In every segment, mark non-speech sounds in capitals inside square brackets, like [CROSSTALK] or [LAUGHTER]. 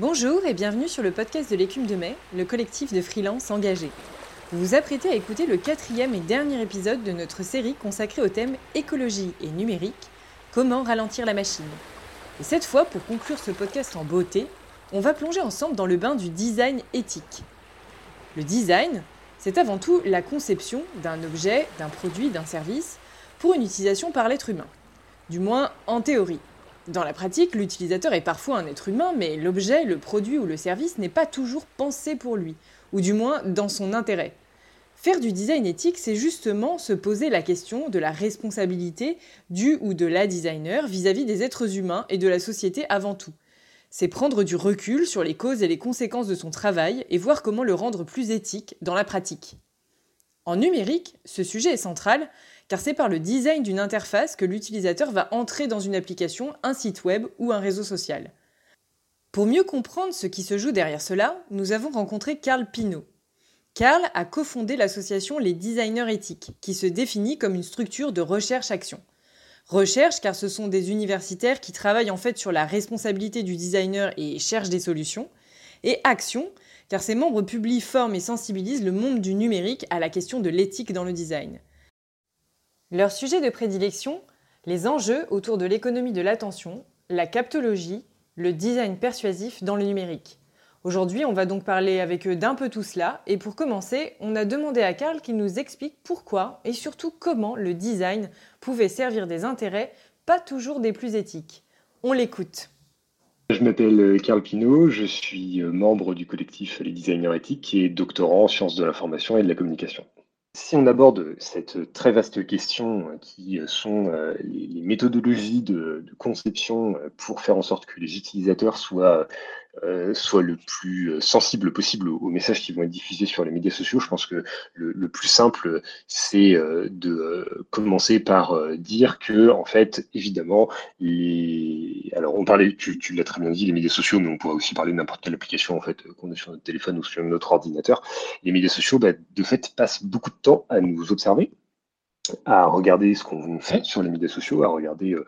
Bonjour et bienvenue sur le podcast de l'écume de mai, le collectif de freelance engagés. Vous vous apprêtez à écouter le quatrième et dernier épisode de notre série consacrée au thème écologie et numérique, comment ralentir la machine. Et cette fois, pour conclure ce podcast en beauté, on va plonger ensemble dans le bain du design éthique. Le design, c'est avant tout la conception d'un objet, d'un produit, d'un service pour une utilisation par l'être humain. Du moins en théorie. Dans la pratique, l'utilisateur est parfois un être humain, mais l'objet, le produit ou le service n'est pas toujours pensé pour lui, ou du moins dans son intérêt. Faire du design éthique, c'est justement se poser la question de la responsabilité du ou de la designer vis-à-vis des êtres humains et de la société avant tout. C'est prendre du recul sur les causes et les conséquences de son travail et voir comment le rendre plus éthique dans la pratique. En numérique, ce sujet est central car c'est par le design d'une interface que l'utilisateur va entrer dans une application, un site web ou un réseau social. Pour mieux comprendre ce qui se joue derrière cela, nous avons rencontré Carl Pinault. Carl a cofondé l'association Les Designers Éthiques, qui se définit comme une structure de recherche-action. Recherche car ce sont des universitaires qui travaillent en fait sur la responsabilité du designer et cherchent des solutions. Et action car ses membres publient, forment et sensibilisent le monde du numérique à la question de l'éthique dans le design. Leur sujet de prédilection, les enjeux autour de l'économie de l'attention, la captologie, le design persuasif dans le numérique. Aujourd'hui, on va donc parler avec eux d'un peu tout cela, et pour commencer, on a demandé à Karl qu'il nous explique pourquoi et surtout comment le design pouvait servir des intérêts pas toujours des plus éthiques. On l'écoute. Je m'appelle Karl Pinault, je suis membre du collectif Les Designers Éthiques et doctorant en sciences de l'information et de la communication. Si on aborde cette très vaste question euh, qui sont euh, les, méthodologies de, conception euh, pour faire en sorte que les utilisateurs soient euh, soit le plus euh, sensible possible aux, messages qui vont être diffusés sur les médias sociaux. Je pense que le, plus simple, c'est euh, de commencer par dire que, en fait, évidemment, les... alors on parlait, tu, l'as très bien dit, les médias sociaux, mais on pourrait aussi parler de n'importe quelle application en fait qu'on a sur notre téléphone ou sur notre ordinateur. Les médias sociaux, bah, de fait, passent beaucoup de temps à nous observer à regarder ce qu'on fait sur les médias sociaux, à regarder euh,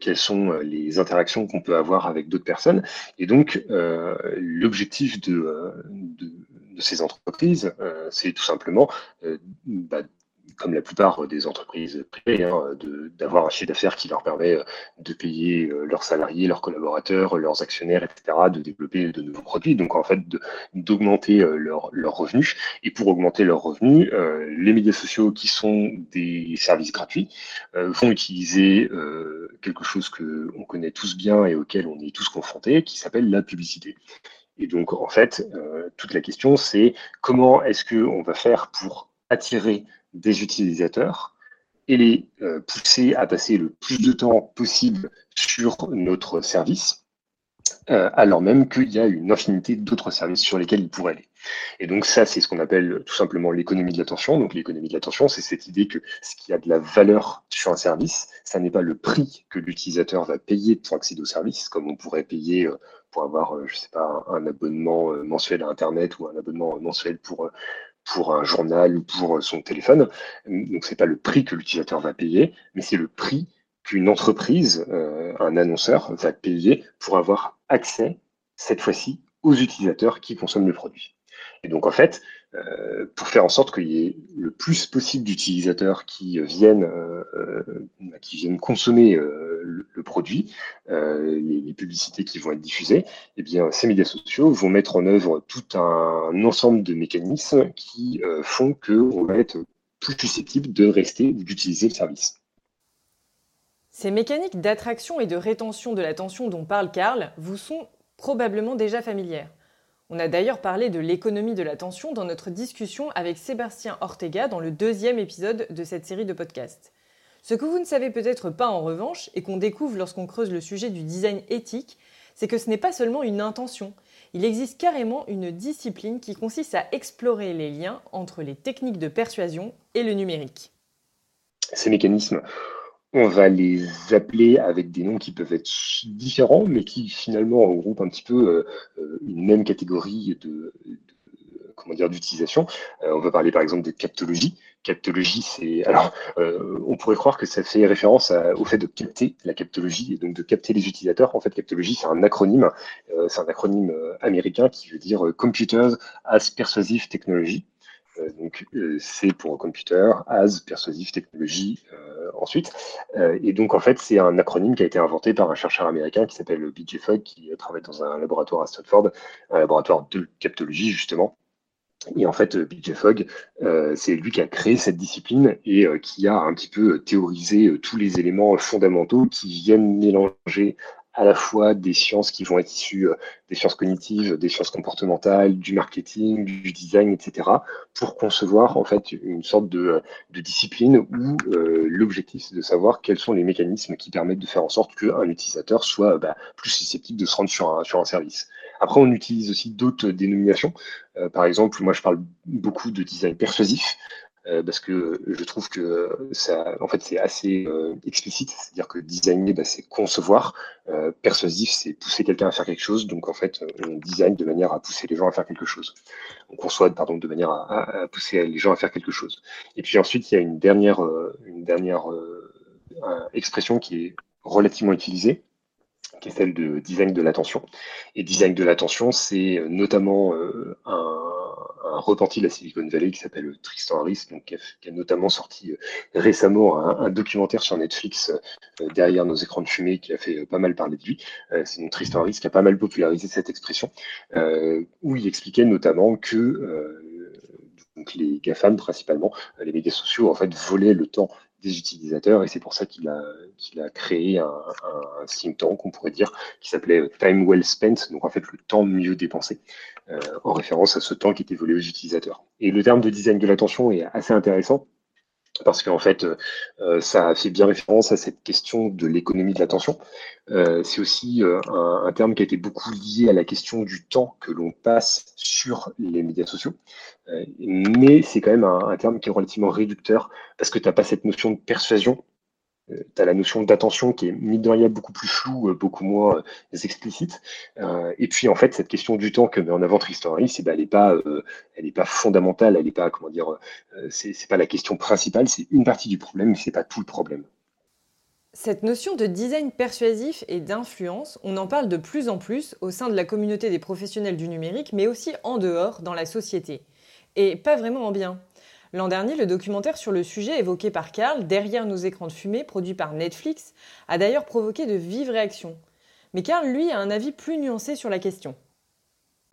quelles sont euh, les interactions qu'on peut avoir avec d'autres personnes. Et donc, euh, l'objectif de, de, ces entreprises, c'est tout simplement bah, comme la plupart des entreprises privées, hein, d'avoir un chiffre d'affaires qui leur permet euh, de payer euh, leurs salariés, leurs collaborateurs, leurs actionnaires, etc., de développer de nouveaux produits, donc en fait d'augmenter euh, leurs revenus. Et pour augmenter leurs revenus, les médias sociaux qui sont des services gratuits vont utiliser quelque chose que on connaît tous bien et auquel on est tous confrontés, qui s'appelle la publicité. Et donc, en fait, toute la question, c'est comment est-ce qu'on va faire pour attirer des utilisateurs et les euh, pousser à passer le plus de temps possible sur notre service, euh, alors même qu'il y a une infinité d'autres services sur lesquels ils pourraient aller. Et donc ça, c'est ce qu'on appelle tout simplement l'économie de l'attention. Donc l'économie de l'attention, c'est cette idée que ce qui a de la valeur sur un service, ça n'est pas le prix que l'utilisateur va payer pour accéder au service, comme on pourrait payer euh, pour avoir, je sais pas, un abonnement mensuel à Internet ou un abonnement mensuel pour pour un journal ou pour son téléphone. Donc c'est pas le prix que l'utilisateur va payer, mais c'est le prix qu'une entreprise, euh, un annonceur va payer pour avoir accès cette fois-ci aux utilisateurs qui consomment le produit. Et donc en fait, euh, pour faire en sorte qu'il y ait le plus possible d'utilisateurs qui viennent, euh, euh qui viennent consommer le, produit, les, les, publicités qui vont être diffusées, eh bien ces médias sociaux vont mettre en œuvre tout un ensemble de mécanismes qui font qu'on va être plus susceptible de rester ou d'utiliser le service. Ces mécaniques d'attraction et de rétention de l'attention dont parle Karl vous sont probablement déjà familières. On a d'ailleurs parlé de l'économie de l'attention dans notre discussion avec Sébastien Ortega dans le deuxième épisode de cette série de podcasts. Ce que vous ne savez peut-être pas en revanche, et qu'on découvre lorsqu'on creuse le sujet du design éthique, c'est que ce n'est pas seulement une intention. Il existe carrément une discipline qui consiste à explorer les liens entre les techniques de persuasion et le numérique. Ces mécanismes on va les appeler avec des noms qui peuvent être différents, mais qui finalement regroupent un petit peu euh, une même catégorie de, comment dire d'utilisation. Euh, on va parler par exemple de captologie, captologie, c'est alors on pourrait croire que ça fait référence au fait de capter la captologie et donc de capter les utilisateurs. En fait, captologie, c'est un acronyme, c'est un acronyme américain qui veut dire Computers as Persuasive Technology. Donc c'est pour computer, as persuasive technology ensuite. et donc en fait, c'est un acronyme qui a été inventé par un chercheur américain qui s'appelle BJ Fogg, qui travaille dans un laboratoire à Stanford, un laboratoire de captologie justement. Et en fait, BJ Fogg, euh, c'est lui qui a créé cette discipline et euh, qui a un petit peu théorisé euh, tous les éléments fondamentaux qui viennent mélanger à la fois des sciences qui vont être issues des sciences cognitives, des sciences comportementales, du marketing, du design, etc., pour concevoir en fait une sorte de, discipline où l'objectif c'est de savoir quels sont les mécanismes qui permettent de faire en sorte qu'un utilisateur soit bah, plus susceptible de se rendre sur un, sur un service. Après, on utilise aussi d'autres dénominations. Euh, par exemple, moi, je parle beaucoup de design persuasif. Euh, parce que je trouve que ça, en fait, c'est assez euh, explicite, c'est-à-dire que designer, bah, c'est concevoir, persuasif, c'est pousser quelqu'un à faire quelque chose, donc en fait, on design de manière à pousser les gens à faire quelque chose. On conçoit, pardon, de manière à, pousser les gens à faire quelque chose. Et puis ensuite, il y a une dernière, une dernière expression qui est relativement utilisée, qui est celle de design de l'attention. Et design de l'attention, c'est euh, notamment euh, un, repenti la Silicon Valley qui s'appelle Tristan Harris, qui, a, notamment sorti euh, récemment un, documentaire sur Netflix derrière nos écrans de fumée qui a fait pas mal parler de lui. c'est donc Tristan Harris qui a pas mal popularisé cette expression, où il expliquait notamment que les GAFAM principalement, les médias sociaux en fait volaient le temps des utilisateurs et c'est pour ça qu'il a, créé un, un, think tank, on pourrait dire, qui s'appelait Time Well Spent, donc en fait le temps mieux dépensé, euh, en référence à ce temps qui était volé aux utilisateurs. Et le terme de design de l'attention est assez intéressant parce qu'en fait, euh, ça fait bien référence à cette question de l'économie de l'attention. Euh, c'est aussi euh, un, terme qui a été beaucoup lié à la question du temps que l'on passe sur les médias sociaux. Euh, mais c'est quand même un, un, terme qui est relativement réducteur parce que tu n'as pas cette notion de persuasion euh, tu as la notion d'attention qui est, mine de rien, beaucoup plus floue, euh, beaucoup moins euh, explicite. et puis, en fait, cette question du temps que met en avant Tristan Harris, ben, elle n'est pas, pas fondamentale, elle n'est pas, comment dire, c'est pas la question principale, c'est une partie du problème, mais c'est pas tout le problème. Cette notion de design persuasif et d'influence, on en parle de plus en plus au sein de la communauté des professionnels du numérique, mais aussi en dehors, dans la société. Et pas vraiment en bien. L'an dernier, le documentaire sur le sujet évoqué par Karl, Derrière nos écrans de fumée, produit par Netflix, a d'ailleurs provoqué de vives réactions. Mais Karl, lui, a un avis plus nuancé sur la question.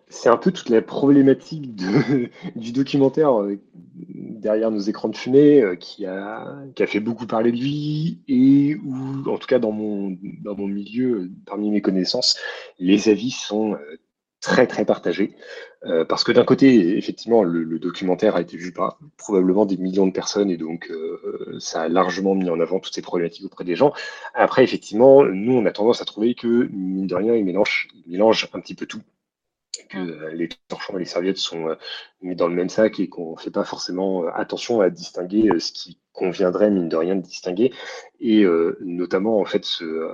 C'est un peu toute la problématique [LAUGHS] du documentaire euh, Derrière nos écrans de fumée euh, qui, a, fait beaucoup parler de lui et où, en tout cas dans mon, dans mon milieu, parmi mes connaissances, les avis sont euh, très très partagé. Euh, parce que d'un côté, effectivement, le, documentaire a été vu par probablement des millions de personnes et donc euh, ça a largement mis en avant toutes ces problématiques auprès des gens. Après, effectivement, nous, on a tendance à trouver que, mine de rien, il mélange, il mélange un petit peu tout. Que euh, les torchons et les serviettes sont mis dans le même sac et qu'on ne fait pas forcément attention à distinguer ce qui conviendrait, mine de rien, de distinguer. Et notamment, en fait, ce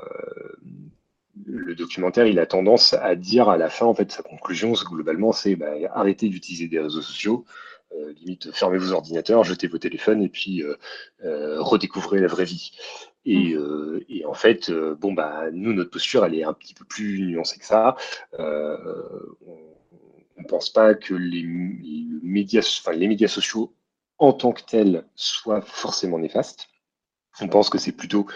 le documentaire, il a tendance à dire à la fin, en fait, sa conclusion, globalement, c'est bah, arrêtez d'utiliser des réseaux sociaux, euh, limite fermez vos ordinateurs, jetez vos téléphones et puis euh, euh, redécouvrez la vraie vie. Et, mm. et en fait, bon bah nous, notre posture, elle est un petit peu plus nuancée que ça. on ne pense pas que les, médias, enfin, les médias sociaux en tant que tels soient forcément néfastes. On pense que c'est plutôt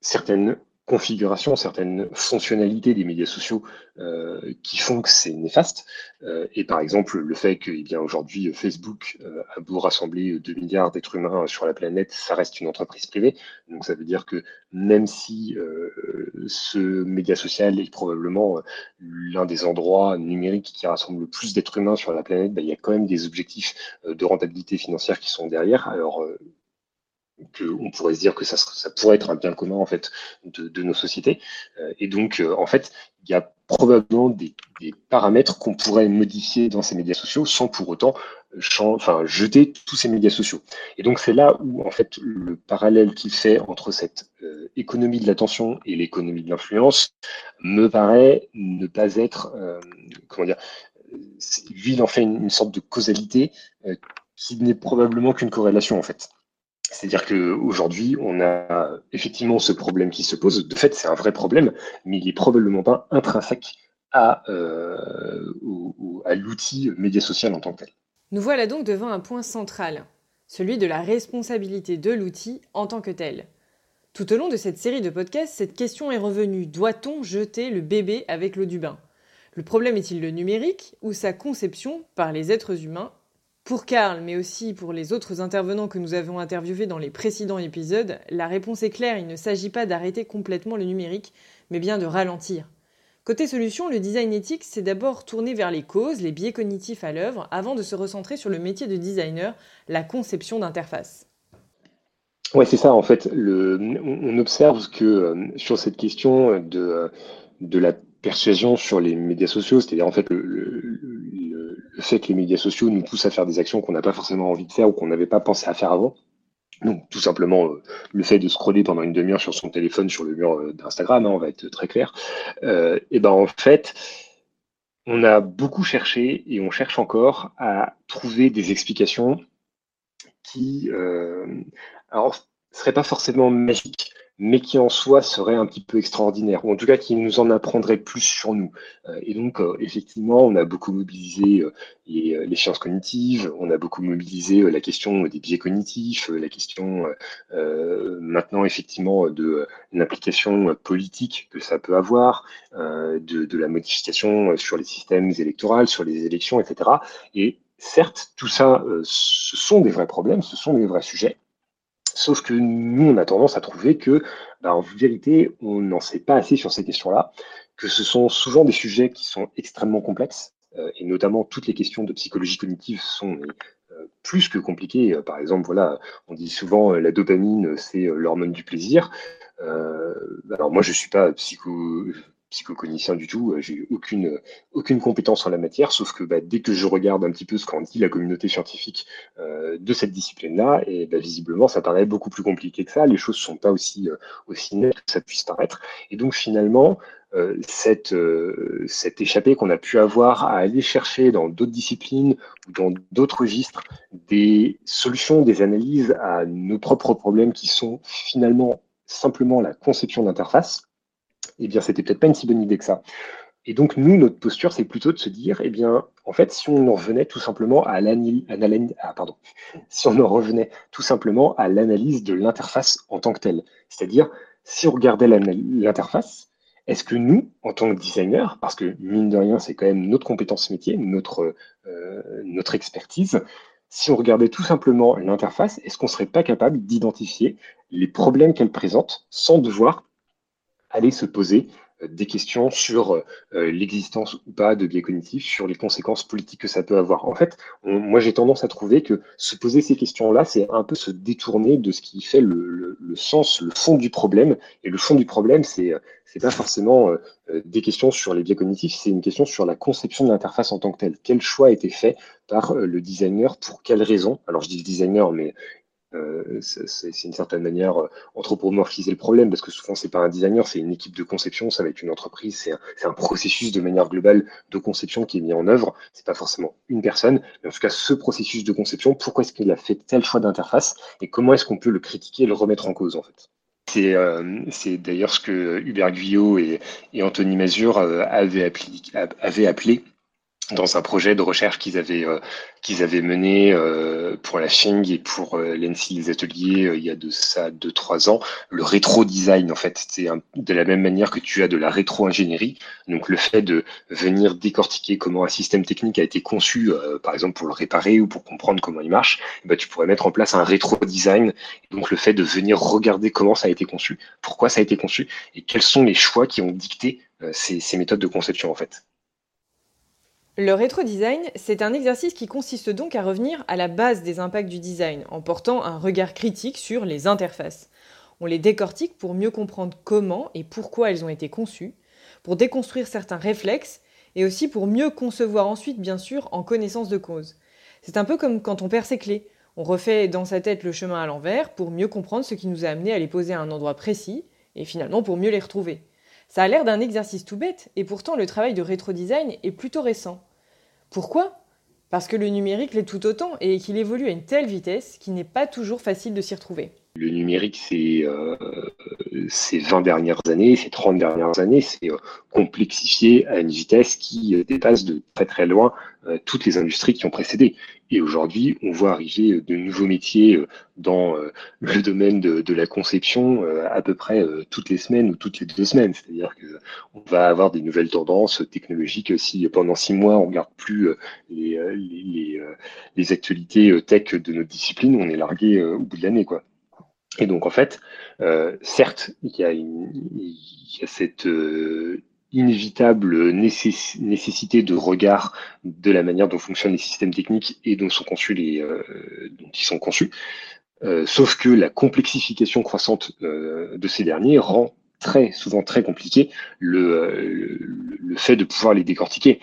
certaines configuration, certaines fonctionnalités des médias sociaux euh, qui font que c'est néfaste. Euh, et par exemple, le fait que eh bien aujourd'hui Facebook euh, a beau rassembler 2 milliards d'êtres humains sur la planète, ça reste une entreprise privée. Donc ça veut dire que même si ce média social est probablement l'un des endroits numériques qui rassemble le plus d'êtres humains sur la planète, bah, il y a quand même des objectifs de rentabilité financière qui sont derrière. Alors qu'on pourrait se dire que ça, pourrait être un bien commun en fait de, nos sociétés. Euh, et donc, euh, en fait, il y a probablement des, paramètres qu'on pourrait modifier dans ces médias sociaux sans pour autant jeter tous ces médias sociaux. Et donc, c'est là où, en fait, le parallèle qu'il fait entre cette euh, économie de l'attention et l'économie de l'influence me paraît ne pas être, comment dire, lui, il en fait une, sorte de causalité qui n'est probablement qu'une corrélation en fait. C'est-à-dire qu'aujourd'hui, on a effectivement ce problème qui se pose. De fait, c'est un vrai problème, mais il n'est probablement pas intrinsèque à, euh, à l'outil média social en tant que tel. Nous voilà donc devant un point central, celui de la responsabilité de l'outil en tant que tel. Tout au long de cette série de podcasts, cette question est revenue. Doit-on jeter le bébé avec l'eau du bain? Le problème est-il le numérique ou sa conception par les êtres humains pour Karl, mais aussi pour les autres intervenants que nous avons interviewés dans les précédents épisodes, la réponse est claire, il ne s'agit pas d'arrêter complètement le numérique, mais bien de ralentir. Côté solution, le design éthique s'est d'abord tourné vers les causes, les biais cognitifs à l'œuvre, avant de se recentrer sur le métier de designer, la conception d'interface. Ouais, c'est ça en fait. on observe que euh, sur cette question de, de la persuasion sur les médias sociaux, c'est-à-dire en fait le fait que les médias sociaux nous poussent à faire des actions qu'on n'a pas forcément envie de faire ou qu'on n'avait pas pensé à faire avant. Donc tout simplement euh, le fait de scroller pendant une demi-heure sur son téléphone sur le mur euh, d'Instagram, hein, on va être très clair. Euh, et ben en fait, on a beaucoup cherché et on cherche encore à trouver des explications qui, euh, alors, seraient pas forcément magiques, mais qui en soi serait un petit peu extraordinaire, ou en tout cas qui nous en apprendrait plus sur nous. Euh, et donc, euh, effectivement, on a beaucoup mobilisé euh, les, sciences cognitives, on a beaucoup mobilisé la question des biais cognitifs, la question maintenant, effectivement, de l'implication politique que ça peut avoir, de la modification sur les systèmes électoraux, sur les élections, etc. Et certes, tout ça, ce sont des vrais problèmes, ce sont des vrais sujets. Sauf que nous, on a tendance à trouver que, bah, en vérité, on n'en sait pas assez sur ces questions-là, que ce sont souvent des sujets qui sont extrêmement complexes, euh, et notamment toutes les questions de psychologie cognitive sont euh, plus que compliquées. Euh, par exemple, voilà, on dit souvent la dopamine, c'est l'hormone du plaisir. alors moi, je suis pas psycho, psychocognicien du tout, euh, j'ai aucune, aucune compétence en la matière, sauf que bah, dès que je regarde un petit peu ce qu'en dit la communauté scientifique euh, de cette discipline-là, et bah, visiblement ça paraît beaucoup plus compliqué que ça, les choses ne sont pas aussi, euh, aussi nettes que ça puisse paraître. Et donc finalement, cette, cette échappée qu'on a pu avoir à aller chercher dans d'autres disciplines ou dans d'autres registres des solutions, des analyses à nos propres problèmes qui sont finalement simplement la conception d'interface, eh bien, c'était peut-être pas une si bonne idée que ça. Et donc, nous, notre posture, c'est plutôt de se dire, eh bien, en fait, si on en revenait tout simplement à l'analyse, ah, [LAUGHS] l'analyse de l'interface en tant que telle, c'est-à-dire, si on regardait l'interface, est-ce que nous, en tant que designer, parce que mine de rien, c'est quand même notre compétence métier, notre, euh, expertise, si on regardait tout simplement l'interface, est-ce qu'on serait pas capable d'identifier les problèmes qu'elle présente sans devoir aller se poser euh, des questions sur euh, l'existence ou pas de biais cognitifs, sur les conséquences politiques que ça peut avoir. En fait, moi j'ai tendance à trouver que se poser ces questions-là, c'est un peu se détourner de ce qui fait le, sens, le fond du problème. Et le fond du problème, c'est c'est pas forcément euh, des questions sur les biais cognitifs, c'est une question sur la conception de l'interface en tant que telle. Quel choix a été fait par le designer pour quelles raisons Alors je dis designer, mais euh, c'est une certaine manière euh, anthropomorphiser le problème parce que souvent c'est pas un designer, c'est une équipe de conception, ça va être une entreprise, c'est un, processus de manière globale de conception qui est mis en œuvre. C'est pas forcément une personne, mais en tout cas ce processus de conception, pourquoi est-ce qu'il a fait tel choix d'interface et comment est-ce qu'on peut le critiquer et le remettre en cause en fait? C'est euh, d'ailleurs ce que Hubert Guyot et, Anthony Mazur avaient appelé dans un projet de recherche qu'ils avaient euh, mené euh, pour la Ching et pour euh, l'ENSI les ateliers il y a de ça deux trois ans. Le rétro design en fait c'est de la même manière que tu as de la rétro ingénierie donc le fait de venir décortiquer comment un système technique a été conçu par exemple pour le réparer ou pour comprendre comment il marche bah tu pourrais mettre en place un rétro design. Donc le fait de venir regarder comment ça a été conçu pourquoi ça a été conçu et quels sont les choix qui ont dicté ces méthodes de conception en fait le rétro-design, c'est un exercice qui consiste donc à revenir à la base des impacts du design, en portant un regard critique sur les interfaces. On les décortique pour mieux comprendre comment et pourquoi elles ont été conçues, pour déconstruire certains réflexes, et aussi pour mieux concevoir ensuite, bien sûr, en connaissance de cause. C'est un peu comme quand on perd ses clés. On refait dans sa tête le chemin à l'envers pour mieux comprendre ce qui nous a amené à les poser à un endroit précis, et finalement pour mieux les retrouver. Ça a l'air d'un exercice tout bête, et pourtant le travail de rétro-design est plutôt récent. Pourquoi? Parce que le numérique l'est tout autant et qu'il évolue à une telle vitesse qu'il n'est pas toujours facile de s'y retrouver. Le numérique, euh, ces 20 dernières années, ces 30 dernières années, c'est euh, complexifié à une vitesse qui euh, dépasse de très très loin euh, toutes les industries qui ont précédé. Et aujourd'hui, on voit arriver de nouveaux métiers dans le domaine de, de la conception à peu près toutes les semaines ou toutes les deux semaines. C'est-à-dire que on va avoir des nouvelles tendances technologiques si pendant six mois on regarde plus les, les, les, les actualités tech de notre discipline, on est largué au bout de l'année, quoi. Et donc, en fait, euh, certes, il y a, cette euh, inévitable nécessité de regard de la manière dont fonctionnent les systèmes techniques et dont sont conçus les, euh, ils sont conçus. sauf que la complexification croissante de ces derniers rend très souvent très compliqué le fait de pouvoir les décortiquer.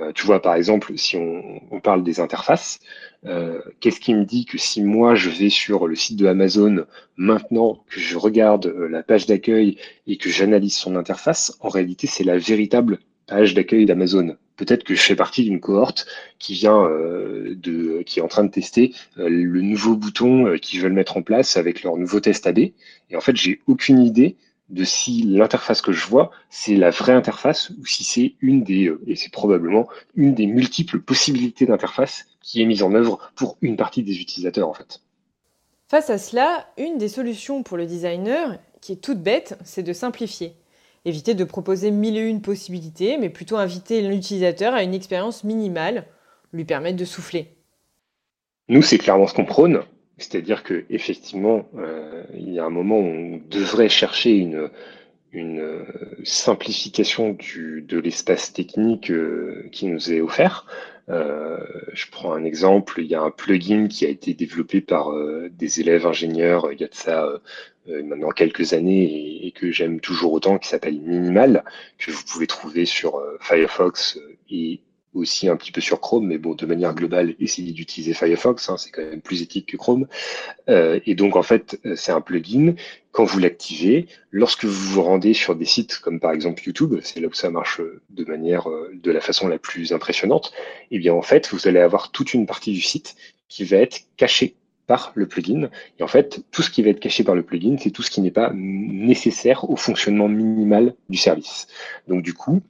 Euh, tu vois, par exemple, si on, parle des interfaces, euh, qu'est-ce qui me dit que si moi je vais sur le site de Amazon maintenant, que je regarde euh, la page d'accueil et que j'analyse son interface, en réalité c'est la véritable page d'accueil d'Amazon. Peut-être que je fais partie d'une cohorte qui vient de, qui est en train de tester le nouveau bouton qu'ils veulent mettre en place avec leur nouveau test AB. Et en fait, j'ai aucune idée de si l'interface que je vois, c'est la vraie interface ou si c'est une des, euh, et c'est probablement une des multiples possibilités d'interface qui est mise en œuvre pour une partie des utilisateurs en fait. Face à cela, une des solutions pour le designer, qui est toute bête, c'est de simplifier. Éviter de proposer mille et une possibilités, mais plutôt inviter l'utilisateur à une expérience minimale, lui permettre de souffler. Nous, c'est clairement ce qu'on prône. C'est-à-dire que effectivement, euh, il y a un moment où on devrait chercher une, une euh, simplification du, de l'espace technique euh, qui nous est offert. je prends un exemple, il y a un plugin qui a été développé par des élèves ingénieurs il y a de ça maintenant quelques années et, et que j'aime toujours autant, qui s'appelle Minimal, que vous pouvez trouver sur Firefox et aussi un petit peu sur Chrome, mais bon, de manière globale, essayez d'utiliser Firefox, hein, c'est quand même plus éthique que Chrome. Euh, et donc, en fait, euh, c'est un plugin. Quand vous l'activez, lorsque vous vous rendez sur des sites comme par exemple YouTube, c'est là où ça marche de manière, euh, de la façon la plus impressionnante, eh bien, en fait, vous allez avoir toute une partie du site qui va être cachée par le plugin. Et en fait, tout ce qui va être caché par le plugin, c'est tout ce qui n'est pas nécessaire au fonctionnement minimal du service. Donc du coup,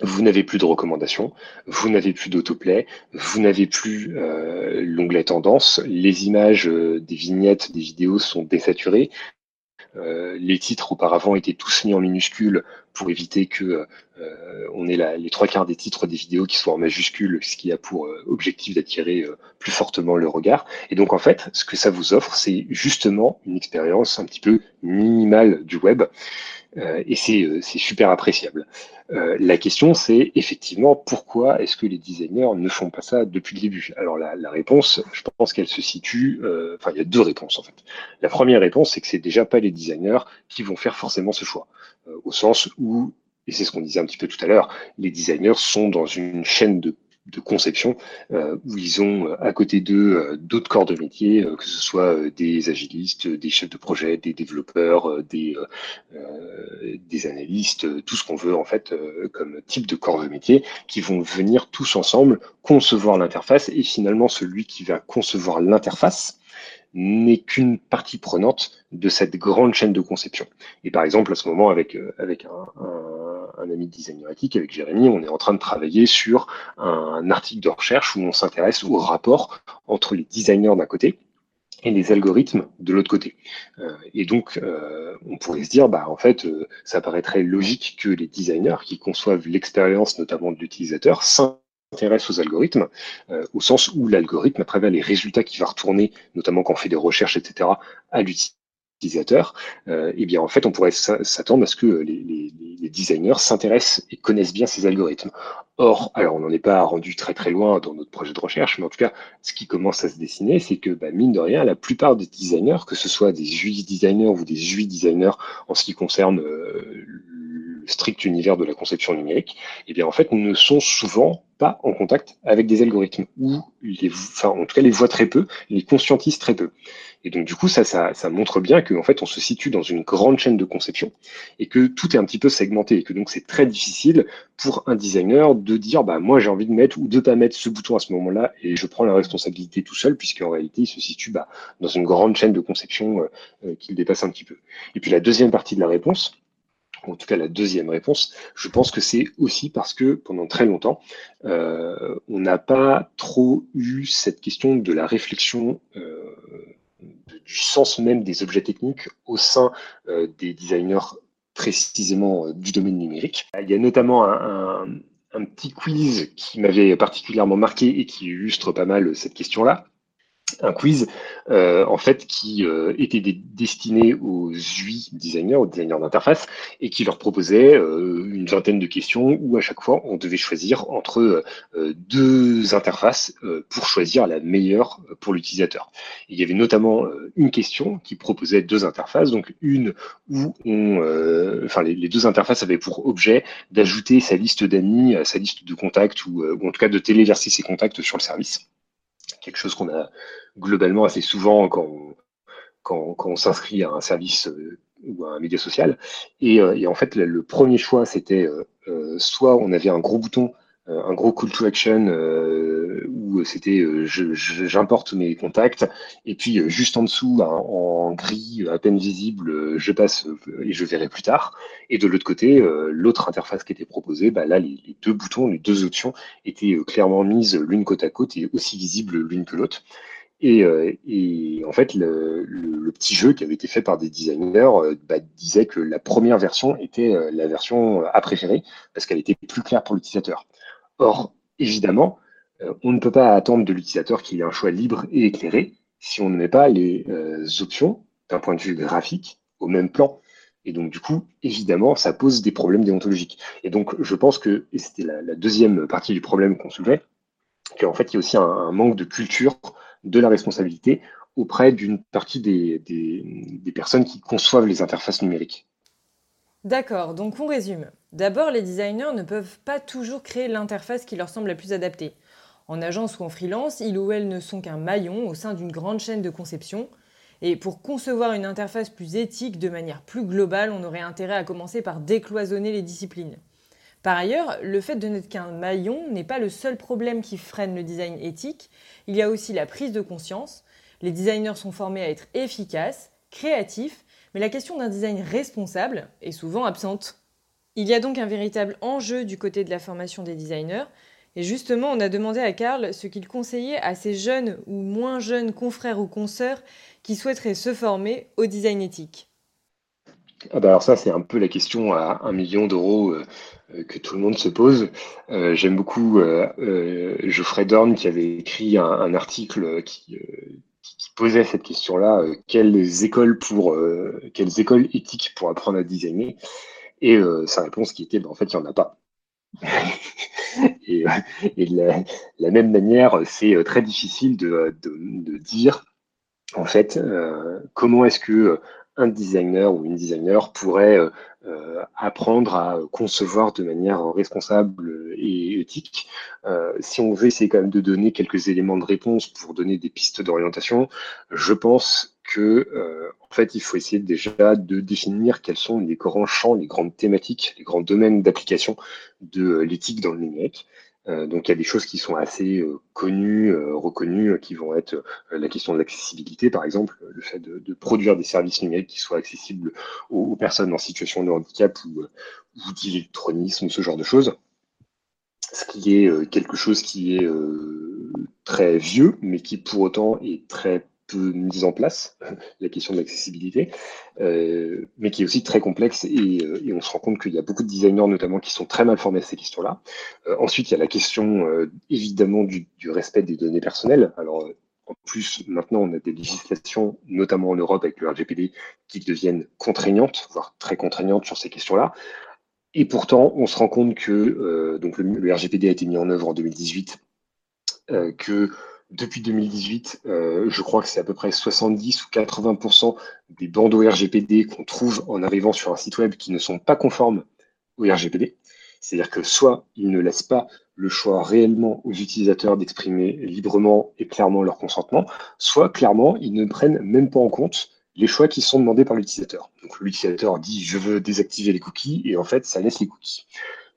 vous n'avez plus de recommandations, vous n'avez plus d'autoplay, vous n'avez plus euh, l'onglet tendance, les images euh, des vignettes, des vidéos sont désaturées, euh, les titres auparavant étaient tous mis en minuscules pour éviter que on ait les trois quarts des titres des vidéos qui soient en majuscules, ce qui a pour objectif d'attirer plus fortement le regard. Et donc en fait, ce que ça vous offre, c'est justement une expérience un petit peu minimale du web. Euh, et euh, c'est super appréciable. Euh, la question, c'est effectivement pourquoi est-ce que les designers ne font pas ça depuis le début? Alors la, la, réponse, je pense qu'elle se situe, enfin il y a deux réponses en fait. La première réponse, c'est que c'est déjà pas les designers qui vont faire forcément ce choix, au sens où, et c'est ce qu'on disait un petit peu tout à l'heure, les designers sont dans une chaîne de de conception euh, où ils ont euh, à côté d'eux euh, d'autres corps de métier, que ce soit des agilistes, des chefs de projet, des développeurs, des, des analystes, tout ce qu'on veut en fait comme type de corps de métier, qui vont venir tous ensemble concevoir l'interface. Et finalement celui qui va concevoir l'interface n'est qu'une partie prenante de cette grande chaîne de conception. Et par exemple, à ce moment, avec, avec un, un un ami de designer éthique, avec Jérémy, on est en train de travailler sur un article de recherche où on s'intéresse au rapport entre les designers d'un côté et les algorithmes de l'autre côté. Euh, et donc, euh, on pourrait se dire, bah, en fait, euh, ça paraîtrait logique que les designers qui conçoivent l'expérience, notamment de l'utilisateur, s'intéressent aux algorithmes, au sens où l'algorithme, à travers les résultats qu'il va retourner, notamment quand on fait des recherches, etc., à l'utilisateur, eh bien, en fait, on pourrait s'attendre à ce que les, les les designers s'intéressent et connaissent bien ces algorithmes. Or, alors on n'en est pas rendu très très loin dans notre projet de recherche, mais en tout cas, ce qui commence à se dessiner, c'est que bah, mine de rien, la plupart des designers, que ce soit des UI designers ou des UI designers en ce qui concerne euh, strict univers de la conception numérique, eh bien en fait ne sont souvent pas en contact avec des algorithmes ou les, enfin en tout cas les voient très peu, les conscientisent très peu. Et donc du coup ça ça, ça montre bien qu'en fait on se situe dans une grande chaîne de conception et que tout est un petit peu segmenté et que donc c'est très difficile pour un designer de dire bah moi j'ai envie de mettre ou de pas mettre ce bouton à ce moment-là et je prends la responsabilité tout seul puisqu'en réalité il se situe bah, dans une grande chaîne de conception euh, euh, qu'il dépasse un petit peu. Et puis la deuxième partie de la réponse, en tout cas la deuxième réponse, je pense que c'est aussi parce que pendant très longtemps, euh, on n'a pas trop eu cette question de la réflexion euh, du sens même des objets techniques au sein euh, des designers précisément du domaine numérique. Il y a notamment un, un petit quiz qui m'avait particulièrement marqué et qui illustre pas mal cette question-là un quiz euh, en fait qui euh, était destiné aux UI designers, aux designers d'interface, et qui leur proposait euh, une vingtaine de questions où à chaque fois on devait choisir entre deux interfaces pour choisir la meilleure pour l'utilisateur. Il y avait notamment une question qui proposait deux interfaces, donc une où enfin les, les, deux interfaces avaient pour objet d'ajouter sa liste d'amis, sa liste de contacts ou, ou en tout cas de téléverser ses contacts sur le service quelque chose qu'on a globalement assez souvent quand on, s'inscrit à un service euh, ou à un média social. Et, euh, en fait, le, premier choix, c'était euh, soit on avait un gros bouton, un gros call to action où c'était j'importe mes contacts, et puis juste en dessous, en, gris à peine visible, je passe et je verrai plus tard. Et de l'autre côté, l'autre interface qui était proposée, bah là, les, deux boutons, les deux options étaient clairement mises l'une côte à côte et aussi visibles l'une que l'autre. Et, euh, et, en fait, le, le, petit jeu qui avait été fait par des designers euh, bah, disait que la première version était euh, la version à préférer parce qu'elle était plus claire pour l'utilisateur. Or, évidemment, on ne peut pas attendre de l'utilisateur qu'il ait un choix libre et éclairé si on ne met pas les options d'un point de vue graphique au même plan. Et donc, du coup, évidemment, ça pose des problèmes déontologiques. Et donc, je pense que, et c'était la, deuxième partie du problème qu'on soulevait, qu'en fait, il y a aussi un, un manque de culture de la responsabilité auprès d'une partie des, des, personnes qui conçoivent les interfaces numériques. D'accord, donc on résume. D'abord, les designers ne peuvent pas toujours créer l'interface qui leur semble la plus adaptée. En agence ou en freelance, ils ou elles ne sont qu'un maillon au sein d'une grande chaîne de conception. Et pour concevoir une interface plus éthique de manière plus globale, on aurait intérêt à commencer par décloisonner les disciplines. Par ailleurs, le fait de n'être qu'un maillon n'est pas le seul problème qui freine le design éthique, il y a aussi la prise de conscience. Les designers sont formés à être efficaces, créatifs, mais la question d'un design responsable est souvent absente. Il y a donc un véritable enjeu du côté de la formation des designers, et justement on a demandé à Karl ce qu'il conseillait à ces jeunes ou moins jeunes confrères ou consoeurs qui souhaiteraient se former au design éthique. Ah bah alors ça c'est un peu la question à un million d'euros euh, euh, que tout le monde se pose. Euh, j'aime beaucoup Geoffrey Dorn qui avait écrit un, article qui, posait cette question-là quelles écoles pour quelles écoles éthiques pour apprendre à designer? Et sa réponse qui était bah, en fait il n'y en a pas. [LAUGHS] et, de la, même manière, c'est très difficile de, dire en fait comment est-ce que un designer ou une designer pourrait euh, euh, apprendre à concevoir de manière responsable et éthique. Euh, si on veut essayer quand même de donner quelques éléments de réponse pour donner des pistes d'orientation, je pense que en fait, il faut essayer déjà de définir quels sont les grands champs, les grandes thématiques, les grands domaines d'application de l'éthique dans le numérique. Euh, donc il y a des choses qui sont assez euh, connues, euh, reconnues, qui vont être la question de l'accessibilité, par exemple, le fait de, produire des services numériques qui soient accessibles aux, personnes en situation de handicap ou, ou d'électronisme, ce genre de choses. Ce qui est quelque chose qui est très vieux, mais qui pour autant est très mise en place, [LAUGHS] la question de l'accessibilité, euh, mais qui est aussi très complexe et, euh, et on se rend compte qu'il y a beaucoup de designers notamment qui sont très mal formés à ces questions-là. Euh, ensuite, il y a la question évidemment du, respect des données personnelles. Alors, en plus, maintenant, on a des législations, notamment en Europe avec le RGPD, qui deviennent contraignantes, voire très contraignantes sur ces questions-là. Et pourtant, on se rend compte que donc le, RGPD a été mis en œuvre en 2018, que depuis 2018, euh, je crois que c'est à peu près 70 ou 80% des bandeaux RGPD qu'on trouve en arrivant sur un site web qui ne sont pas conformes au RGPD. C'est-à-dire que soit ils ne laissent pas le choix réellement aux utilisateurs d'exprimer librement et clairement leur consentement, soit clairement ils ne prennent même pas en compte les choix qui sont demandés par l'utilisateur. Donc l'utilisateur dit je veux désactiver les cookies et en fait ça laisse les cookies.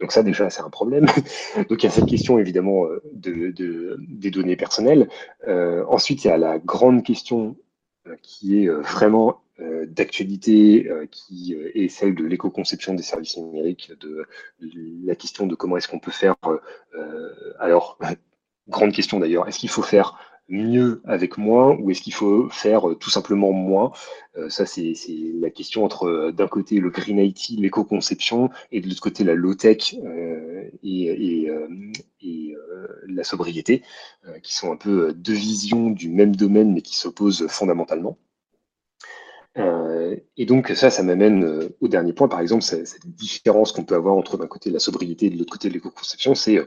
Donc ça déjà c'est un problème. [LAUGHS] Donc il y a cette question évidemment euh, de, des données personnelles. Euh, ensuite il y a la grande question euh, qui est vraiment d'actualité, qui est celle de l'éco-conception des services numériques, de, la question de comment est-ce qu'on peut faire. alors [LAUGHS] grande question d'ailleurs, est-ce qu'il faut faire mieux avec moins ou est-ce qu'il faut faire euh, tout simplement moins? Euh, Ça, c'est la question entre euh, d'un côté le green IT, l'éco-conception, et de l'autre côté la low-tech et, la sobriété, qui sont un peu deux visions du même domaine mais qui s'opposent fondamentalement. et donc ça, ça m'amène au dernier point, par exemple, cette différence qu'on peut avoir entre d'un côté la sobriété et de l'autre côté l'éco-conception, c'est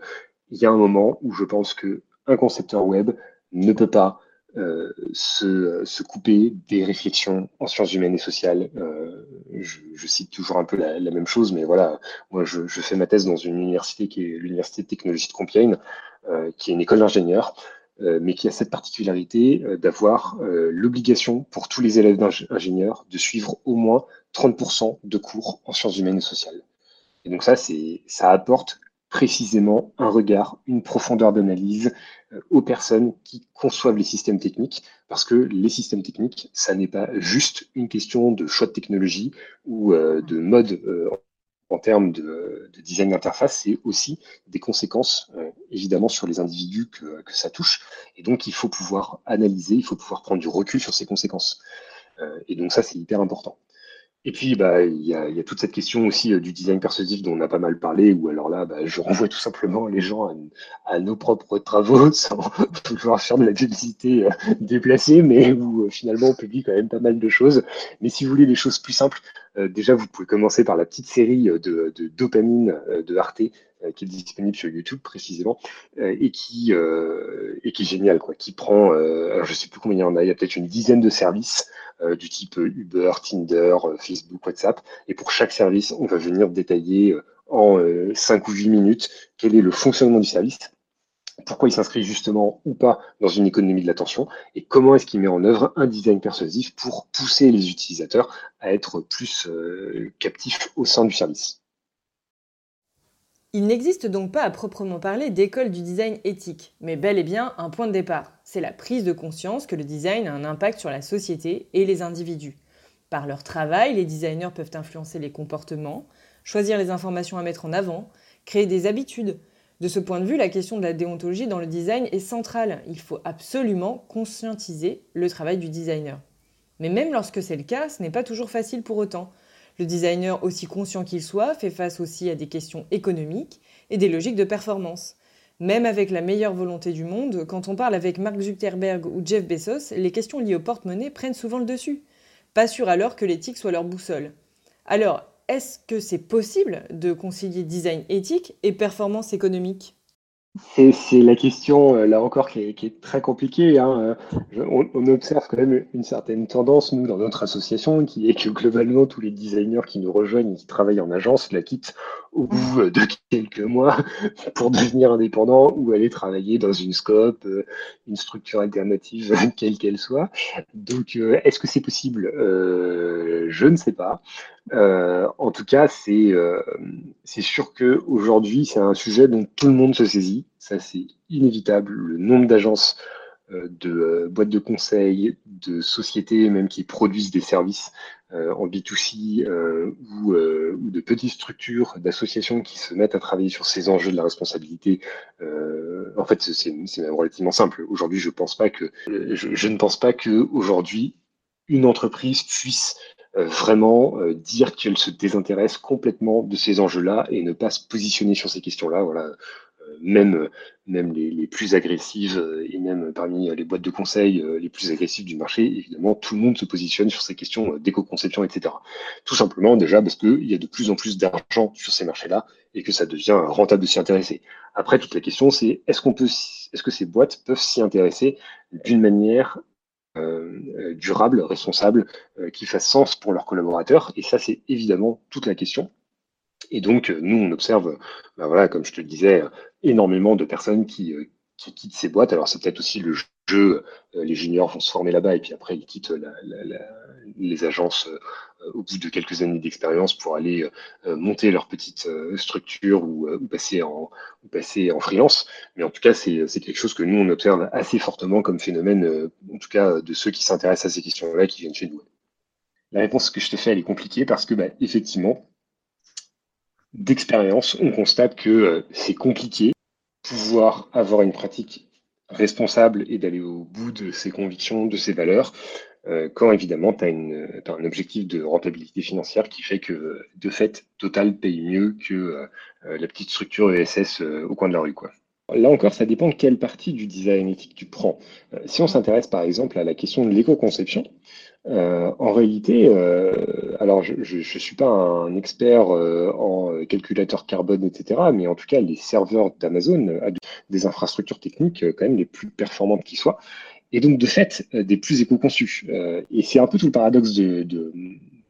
il y a un moment où je pense que un concepteur web ne peut pas euh, se, couper des réflexions en sciences humaines et sociales. Euh, je, cite toujours un peu la, même chose, mais voilà, moi je, fais ma thèse dans une université qui est l'université de technologie de Compiègne, euh, qui est une école d'ingénieurs, mais qui a cette particularité d'avoir l'obligation pour tous les élèves d'ingénieurs de suivre au moins 30% de cours en sciences humaines et sociales. Et donc ça, ça apporte précisément un regard, une profondeur d'analyse euh, aux personnes qui conçoivent les systèmes techniques, parce que les systèmes techniques, ça n'est pas juste une question de choix de technologie ou euh, de mode euh, en termes de, design d'interface, c'est aussi des conséquences évidemment sur les individus que, que, ça touche. Et donc il faut pouvoir analyser, il faut pouvoir prendre du recul sur ces conséquences. et donc ça, c'est hyper important. Et puis, bah, il y a, y a, toute cette question aussi euh, du design persuasif dont on a pas mal parlé, où alors là, bah, je renvoie tout simplement les gens à, nos propres travaux, [LAUGHS] sans vouloir faire de la publicité euh, déplacée, mais où euh, finalement on publie quand même pas mal de choses. Mais si vous voulez des choses plus simples, déjà, vous pouvez commencer par la petite série de, de dopamine de Arte, qui est disponible sur YouTube précisément, et qui, et qui est génial, quoi, qui prend, alors je sais plus combien il y en a, il y a peut-être une dizaine de services euh, du type Uber, Tinder, euh, Facebook, WhatsApp. Et pour chaque service, on va venir détailler euh, en 5 ou 8 minutes quel est le fonctionnement du service, pourquoi il s'inscrit justement ou pas dans une économie de l'attention et comment est-ce qu'il met en œuvre un design persuasif pour pousser les utilisateurs à être plus captifs au sein du service. Il n'existe donc pas à proprement parler d'école du design éthique, mais bel et bien un point de départ. C'est la prise de conscience que le design a un impact sur la société et les individus. Par leur travail, les designers peuvent influencer les comportements, choisir les informations à mettre en avant, créer des habitudes. De ce point de vue, la question de la déontologie dans le design est centrale. Il faut absolument conscientiser le travail du designer. Mais même lorsque c'est le cas, ce n'est pas toujours facile pour autant. Le designer, aussi conscient qu'il soit, fait face aussi à des questions économiques et des logiques de performance. Même avec la meilleure volonté du monde, quand on parle avec Mark Zuckerberg ou Jeff Bezos, les questions liées au porte-monnaie prennent souvent le dessus. Pas sûr alors que l'éthique soit leur boussole. Alors, est-ce que c'est possible de concilier design éthique et performance économique? C'est la question, euh, là encore, qui est, très compliquée. Hein. On, observe quand même une certaine tendance, nous, dans notre association, qui est que globalement, tous les designers qui nous rejoignent et qui travaillent en agence la quittent au bout de quelques mois pour devenir indépendants ou aller travailler dans une scope, euh, une structure alternative, [LAUGHS] quelle qu'elle soit. Donc, euh, est-ce que c'est possible? Je ne sais pas. Euh, en tout cas, c'est euh, sûr qu'aujourd'hui, c'est un sujet dont tout le monde se saisit. Ça, c'est inévitable. Le nombre d'agences, euh, de boîtes de conseil, de sociétés même qui produisent des services en B2C ou, de petites structures d'associations qui se mettent à travailler sur ces enjeux de la responsabilité. en fait, c'est même relativement simple. Aujourd'hui, je pense pas que je, je ne pense pas que aujourd'hui une entreprise puisse vraiment euh, dire qu'elle se désintéresse complètement de ces enjeux-là et ne pas se positionner sur ces questions-là. Voilà, euh, même même les, les, plus agressives et même parmi les boîtes de conseil les plus agressives du marché, évidemment, tout le monde se positionne sur ces questions d'éco-conception, etc. Tout simplement déjà parce qu'il y a de plus en plus d'argent sur ces marchés-là et que ça devient rentable de s'y intéresser. Après, toute la question, c'est est-ce qu'on peut, est-ce que ces boîtes peuvent s'y intéresser d'une manière euh, durable, responsable, euh, qui fasse sens pour leurs collaborateurs. Et ça, c'est évidemment toute la question. Et donc, nous, on observe, ben voilà, comme je te le disais, énormément de personnes qui, qui quittent ces boîtes. Alors, c'est peut-être aussi le jeu, les juniors vont se former là-bas et puis après, ils quittent les agences au bout de quelques années d'expérience pour aller monter leur petite structure ou, passer en, passer en freelance. Mais en tout cas, c'est quelque chose que nous, on observe assez fortement comme phénomène, en tout cas de ceux qui s'intéressent à ces questions-là, qui viennent chez nous. La réponse que je te fais, elle est compliquée parce que, bah, effectivement, d'expérience, on constate que euh, c'est compliqué pouvoir avoir une pratique responsable et d'aller au bout de ses convictions, de ses valeurs, euh, quand évidemment tu as, un objectif de rentabilité financière qui fait que, de fait, Total paye mieux que euh, la petite structure ESS au coin de la rue. Quoi. Là encore, ça dépend de quelle partie du design éthique tu prends. si on s'intéresse par exemple à la question de l'éco-conception, euh, en réalité, euh, alors je ne suis pas un expert euh, en calculateur carbone, etc., mais en tout cas, les serveurs d'Amazon ont des infrastructures techniques quand même les plus performantes qui soient, et donc de fait des plus éco-conçus. et c'est un peu tout le paradoxe de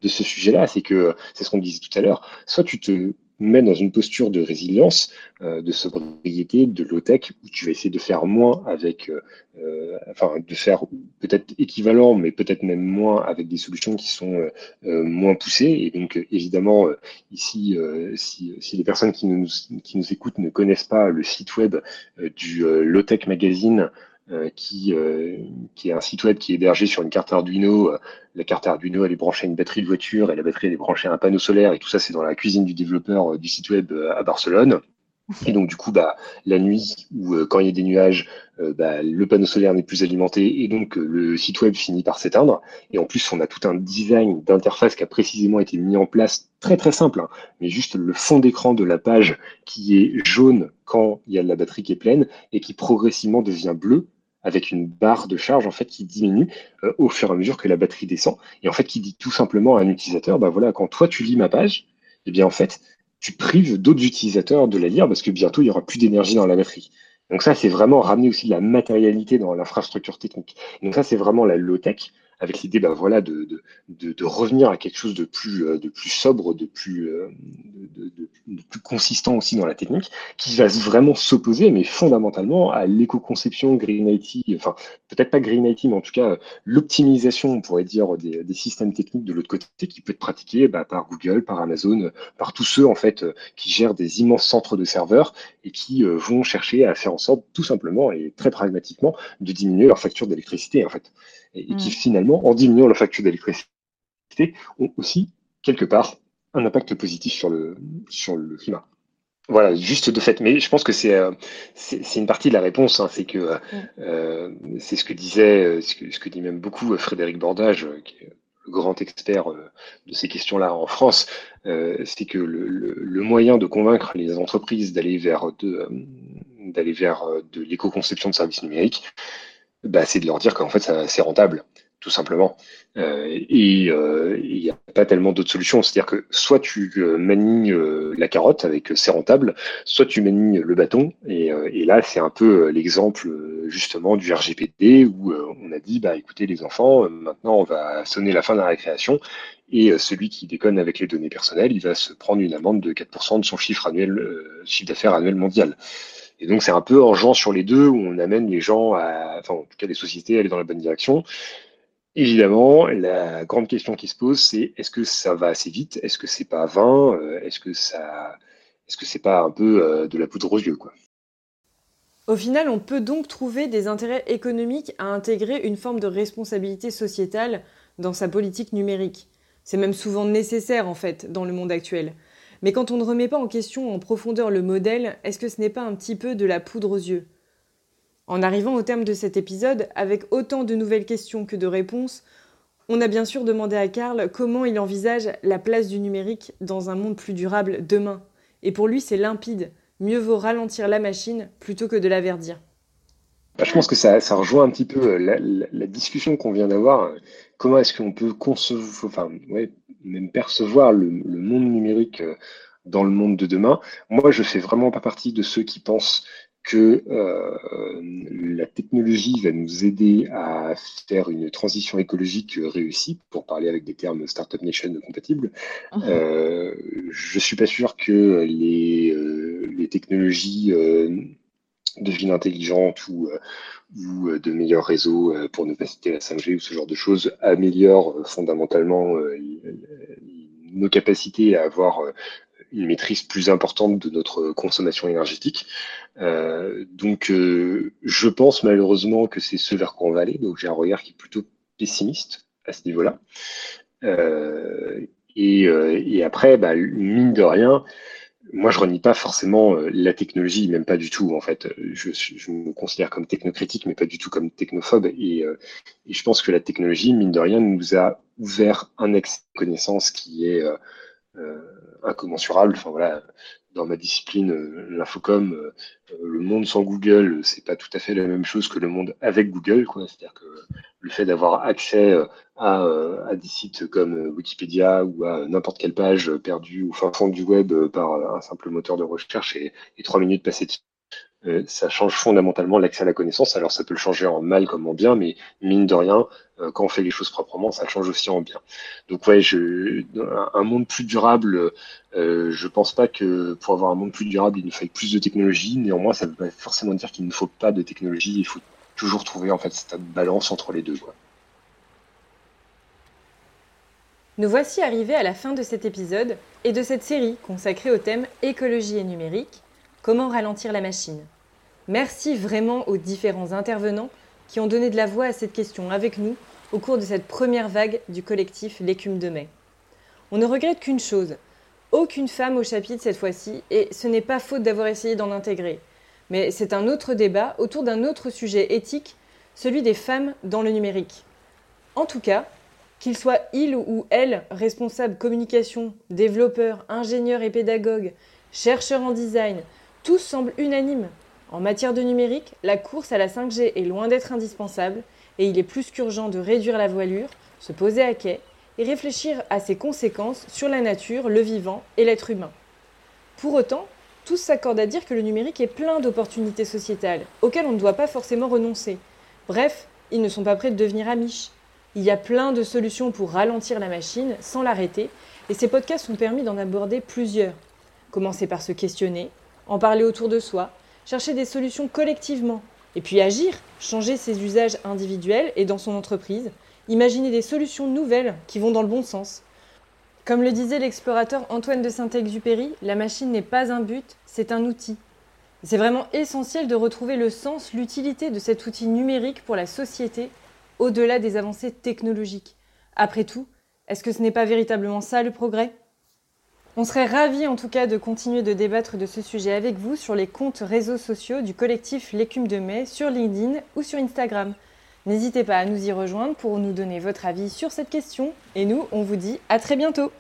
ce sujet-là, c'est que c'est ce qu'on disait tout à l'heure. Soit tu te mettre dans une posture de résilience, euh, de sobriété, de low-tech, où tu vas essayer de faire moins avec, euh, euh, enfin, de faire peut-être équivalent, mais peut-être même moins avec des solutions qui sont moins poussées. Et donc, évidemment, ici, si, si, les personnes qui nous, qui nous écoutent ne connaissent pas le site web du Low-Tech Magazine, euh, qui, euh, qui est un site web qui est hébergé sur une carte Arduino. Euh, la carte Arduino, elle est branchée à une batterie de voiture et la batterie, elle est branchée à un panneau solaire et tout ça, c'est dans la cuisine du développeur du site web à Barcelone. Et donc du coup, bah, la nuit ou quand il y a des nuages, bah, le panneau solaire n'est plus alimenté et donc le site web finit par s'éteindre. Et en plus, on a tout un design d'interface qui a précisément été mis en place, très très simple, hein, mais juste le fond d'écran de la page qui est jaune quand il y a la batterie qui est pleine et qui progressivement devient bleu avec une barre de charge en fait qui diminue euh, au fur et à mesure que la batterie descend. Et en fait qui dit tout simplement à un utilisateur bah voilà quand toi tu lis ma page eh bien en fait tu prives d'autres utilisateurs de la lire parce que bientôt il y aura plus d'énergie dans la batterie. Donc ça c'est vraiment ramener aussi de la matérialité dans l'infrastructure technique. Donc ça c'est vraiment la low tech avec l'idée ben voilà, de, de, de, revenir à quelque chose de plus, euh, de plus sobre, de plus, euh, de, plus consistant aussi dans la technique, qui va vraiment s'opposer, mais fondamentalement, à l'éco-conception Green IT, enfin peut-être pas Green IT, mais en tout cas l'optimisation, on pourrait dire, des, des, systèmes techniques de l'autre côté, qui peut être pratiquée bah, par Google, par Amazon, par tous ceux en fait qui gèrent des immenses centres de serveurs et qui euh, vont chercher à faire en sorte, tout simplement et très pragmatiquement, de diminuer leur facture d'électricité en fait et, qui mm. finalement, en diminuant la facture d'électricité, ont aussi, quelque part, un impact positif sur le, sur le climat. Voilà, juste de fait. Mais je pense que c'est euh, c'est une partie de la réponse. Hein. c'est que euh, mm. euh, c'est ce que disait, ce que, ce que dit même beaucoup Frédéric Bordage, qui est le grand expert de ces questions-là en France. c'est que le, le, moyen de convaincre les entreprises d'aller vers de d'aller vers de l'éco-conception de services numériques, bah, c'est de leur dire qu'en fait, c'est rentable, tout simplement. Euh, et euh, il n'y a pas tellement d'autres solutions. C'est-à-dire que soit tu euh, manies la carotte avec c'est rentable, soit tu manies le bâton. Et, et là, c'est un peu l'exemple justement du RGPD où on a dit, bah écoutez les enfants, maintenant on va sonner la fin de la récréation. Et celui qui déconne avec les données personnelles, il va se prendre une amende de 4% de son chiffre annuel, chiffre d'affaires annuel mondial. Et donc, c'est un peu en jouant sur les deux où on amène les gens à, enfin, en tout cas, les sociétés à aller dans la bonne direction. Évidemment, la grande question qui se pose, c'est est-ce que ça va assez vite? Est-ce que c'est pas 20 euh, Est-ce que ça, est-ce que c'est pas un peu euh, de la poudre aux yeux, quoi? Au final, on peut donc trouver des intérêts économiques à intégrer une forme de responsabilité sociétale dans sa politique numérique. C'est même souvent nécessaire, en fait, dans le monde actuel. Mais quand on ne remet pas en question en profondeur le modèle, est-ce que ce n'est pas un petit peu de la poudre aux yeux? En arrivant au terme de cet épisode, avec autant de nouvelles questions que de réponses, on a bien sûr demandé à Karl comment il envisage la place du numérique dans un monde plus durable demain. Et pour lui, c'est limpide. Mieux vaut ralentir la machine plutôt que de la verdir. Bah, je pense que ça, rejoint un petit peu la, discussion qu'on vient d'avoir. Comment est-ce qu'on peut concevoir, même percevoir le, monde numérique euh, dans le monde de demain. Moi, je fais vraiment pas partie de ceux qui pensent que euh, la technologie va nous aider à faire une transition écologique réussie, pour parler avec des termes Startup Nation compatibles. Mmh. Euh, je suis pas sûr que les, euh, les technologies de ville intelligente ou, ou de meilleurs réseaux, pour ne pas citer la 5G ou ce genre de choses, améliorent fondamentalement nos capacités à avoir une maîtrise plus importante de notre consommation énergétique. Euh, donc, euh, je pense malheureusement que c'est ce vers quoi on va aller. Donc, j'ai un regard qui est plutôt pessimiste à ce niveau-là. Euh, et, après, bah, mine de rien, moi, je renie pas forcément la technologie, même pas du tout. En fait, je, me considère comme technocritique, mais pas du tout comme technophobe. Et, et, je pense que la technologie, mine de rien, nous a ouvert un accès à connaissance qui est incommensurable. Enfin voilà, dans ma discipline, euh, l'infocom, euh, le monde sans Google, c'est pas tout à fait la même chose que le monde avec Google. C'est-à-dire que le fait d'avoir accès euh, à, à, des sites comme Wikipédia ou à n'importe quelle page perdue au fin fond du web par un simple moteur de recherche et, trois minutes passées dessus, euh, ça change fondamentalement l'accès à la connaissance. Alors ça peut le changer en mal comme en bien, mais mine de rien, euh, quand on fait les choses proprement, ça change aussi en bien. Donc ouais, je, un monde plus durable, euh, je pense pas que pour avoir un monde plus durable, il nous faille plus de technologie. Néanmoins, ça ne veut pas forcément dire qu'il ne faut pas de technologie. Il faut toujours trouver en fait cette balance entre les deux. Nous voici arrivés à la fin de cet épisode et de cette série consacrée au thème écologie et numérique, comment ralentir la machine. Merci vraiment aux différents intervenants qui ont donné de la voix à cette question avec nous au cours de cette première vague du collectif L'écume de mai. On ne regrette qu'une chose, aucune femme au chapitre cette fois-ci, et ce n'est pas faute d'avoir essayé d'en intégrer. Mais c'est un autre débat autour d'un autre sujet éthique, celui des femmes dans le numérique. En tout cas, qu'ils soient ils ou elles responsables communication, développeurs, ingénieurs et pédagogues, chercheurs en design, tous semblent unanimes en matière de numérique, la course à la 5G est loin d'être indispensable et il est plus qu'urgent de réduire la voilure, se poser à quai et réfléchir à ses conséquences sur la nature, le vivant et l'être humain. Pour autant, tous s'accordent à dire que le numérique est plein d'opportunités sociétales auxquelles on ne doit pas forcément renoncer. Bref, ils ne sont pas prêts de devenir amiches. Il y a plein de solutions pour ralentir la machine sans l'arrêter et ces podcasts ont permis d'en aborder plusieurs. Commencer par se questionner, en parler autour de soi, chercher des solutions collectivement, et puis agir, changer ses usages individuels et dans son entreprise, imaginer des solutions nouvelles qui vont dans le bon sens. Comme le disait l'explorateur Antoine de Saint-Exupéry, la machine n'est pas un but, c'est un outil. C'est vraiment essentiel de retrouver le sens, l'utilité de cet outil numérique pour la société, au-delà des avancées technologiques. Après tout, est-ce que ce n'est pas véritablement ça le progrès? On serait ravis en tout cas de continuer de débattre de ce sujet avec vous sur les comptes réseaux sociaux du collectif L'écume de mai sur LinkedIn ou sur Instagram. N'hésitez pas à nous y rejoindre pour nous donner votre avis sur cette question. Et nous, on vous dit à très bientôt